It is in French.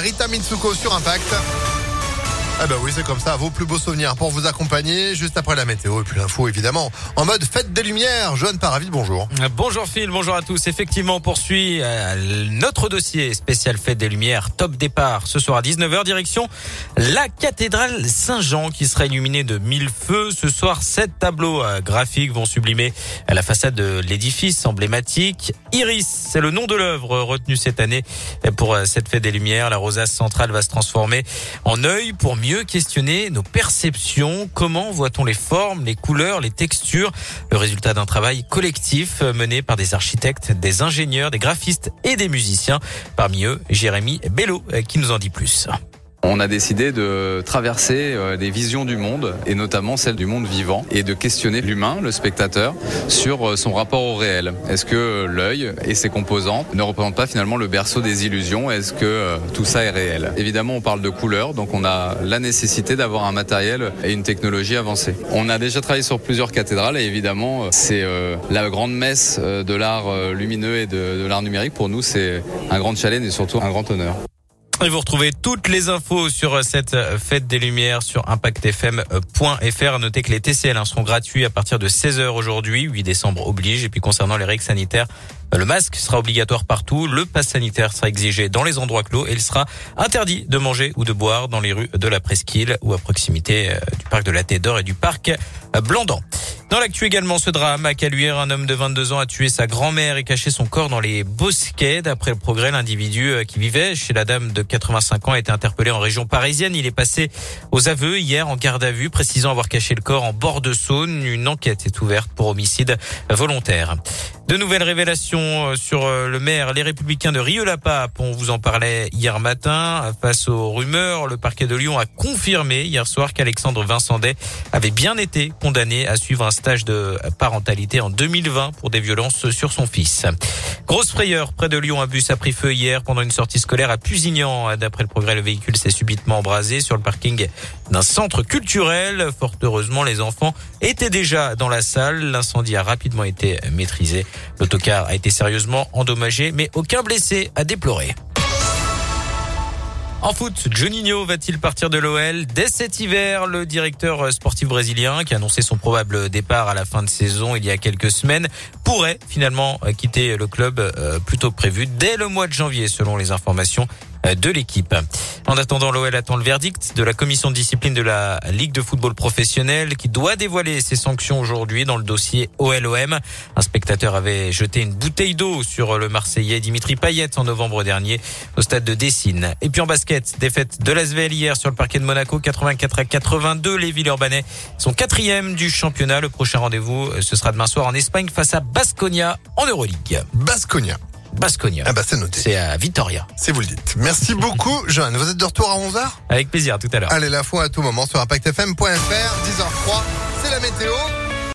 Rita Mitsuko sur Impact. Ah bah oui, c'est comme ça, vos plus beaux souvenirs pour vous accompagner juste après la météo et puis l'info évidemment. En mode fête des lumières, Joanne Paravis, bonjour. Bonjour Phil, bonjour à tous. Effectivement, on poursuit euh, notre dossier spécial fête des lumières, top départ ce soir à 19h direction la cathédrale Saint-Jean qui sera illuminée de mille feux. Ce soir, sept tableaux euh, graphiques vont sublimer la façade de l'édifice emblématique. Iris, c'est le nom de l'œuvre retenue cette année pour euh, cette fête des lumières. La rosace centrale va se transformer en œil pour mieux questionner nos perceptions. Comment voit-on les formes, les couleurs, les textures? Le résultat d'un travail collectif mené par des architectes, des ingénieurs, des graphistes et des musiciens. Parmi eux, Jérémy Bello qui nous en dit plus. On a décidé de traverser euh, des visions du monde, et notamment celle du monde vivant, et de questionner l'humain, le spectateur, sur euh, son rapport au réel. Est-ce que l'œil et ses composants ne représentent pas finalement le berceau des illusions? Est-ce que euh, tout ça est réel? Évidemment, on parle de couleurs, donc on a la nécessité d'avoir un matériel et une technologie avancée. On a déjà travaillé sur plusieurs cathédrales, et évidemment, c'est la grande messe de l'art lumineux et de, de l'art numérique. Pour nous, c'est un grand challenge et surtout un grand honneur. Et vous retrouvez toutes les infos sur cette fête des Lumières sur impactfm.fr. Notez que les TCL hein, seront gratuits à partir de 16h aujourd'hui, 8 décembre oblige. Et puis concernant les règles sanitaires, le masque sera obligatoire partout, le pass sanitaire sera exigé dans les endroits clos et il sera interdit de manger ou de boire dans les rues de la Presqu'île ou à proximité euh, du parc de la Tête d'Or et du parc Blandan. Dans l'actu également, ce drame à Caluire, un homme de 22 ans a tué sa grand-mère et caché son corps dans les bosquets. D'après le progrès, l'individu euh, qui vivait chez la dame de 85 ans a été interpellé en région parisienne. Il est passé aux aveux hier en garde à vue, précisant avoir caché le corps en bord de Saône. Une enquête est ouverte pour homicide volontaire. De nouvelles révélations euh, sur euh, le maire, les républicains de Rieux-la-Pape. On vous en parlait hier matin. Face aux rumeurs, le parquet de Lyon a confirmé hier soir qu'Alexandre Vincendet avait bien été condamné à suivre un stage de parentalité en 2020 pour des violences sur son fils. Grosse frayeur près de Lyon. Un bus a pris feu hier pendant une sortie scolaire à Pusignan. D'après le progrès, le véhicule s'est subitement embrasé sur le parking d'un centre culturel. Fort heureusement, les enfants étaient déjà dans la salle. L'incendie a rapidement été maîtrisé. L'autocar a été sérieusement endommagé, mais aucun blessé à déplorer. En foot, Juninho va-t-il partir de l'OL dès cet hiver? Le directeur sportif brésilien, qui a annoncé son probable départ à la fin de saison il y a quelques semaines, pourrait finalement quitter le club euh, plus tôt prévu dès le mois de janvier, selon les informations de l'équipe. En attendant, l'OL attend le verdict de la commission de discipline de la Ligue de football professionnel qui doit dévoiler ses sanctions aujourd'hui dans le dossier OLOM. Un spectateur avait jeté une bouteille d'eau sur le Marseillais Dimitri Payet en novembre dernier au stade de Dessine. Et puis en basket, défaite de l'Asvel hier sur le parquet de Monaco, 84 à 82. Les Villeurbanais sont quatrième du championnat. Le prochain rendez-vous, ce sera demain soir en Espagne face à Basconia en Euroleague. Basconia. Basconia. Ah bah c'est noté. C'est à Vitoria. Si vous le dites. Merci beaucoup, Joanne. Vous êtes de retour à 11h Avec plaisir, tout à l'heure. Allez, la fois à tout moment sur ImpactFM.fr, 10h03, c'est la météo.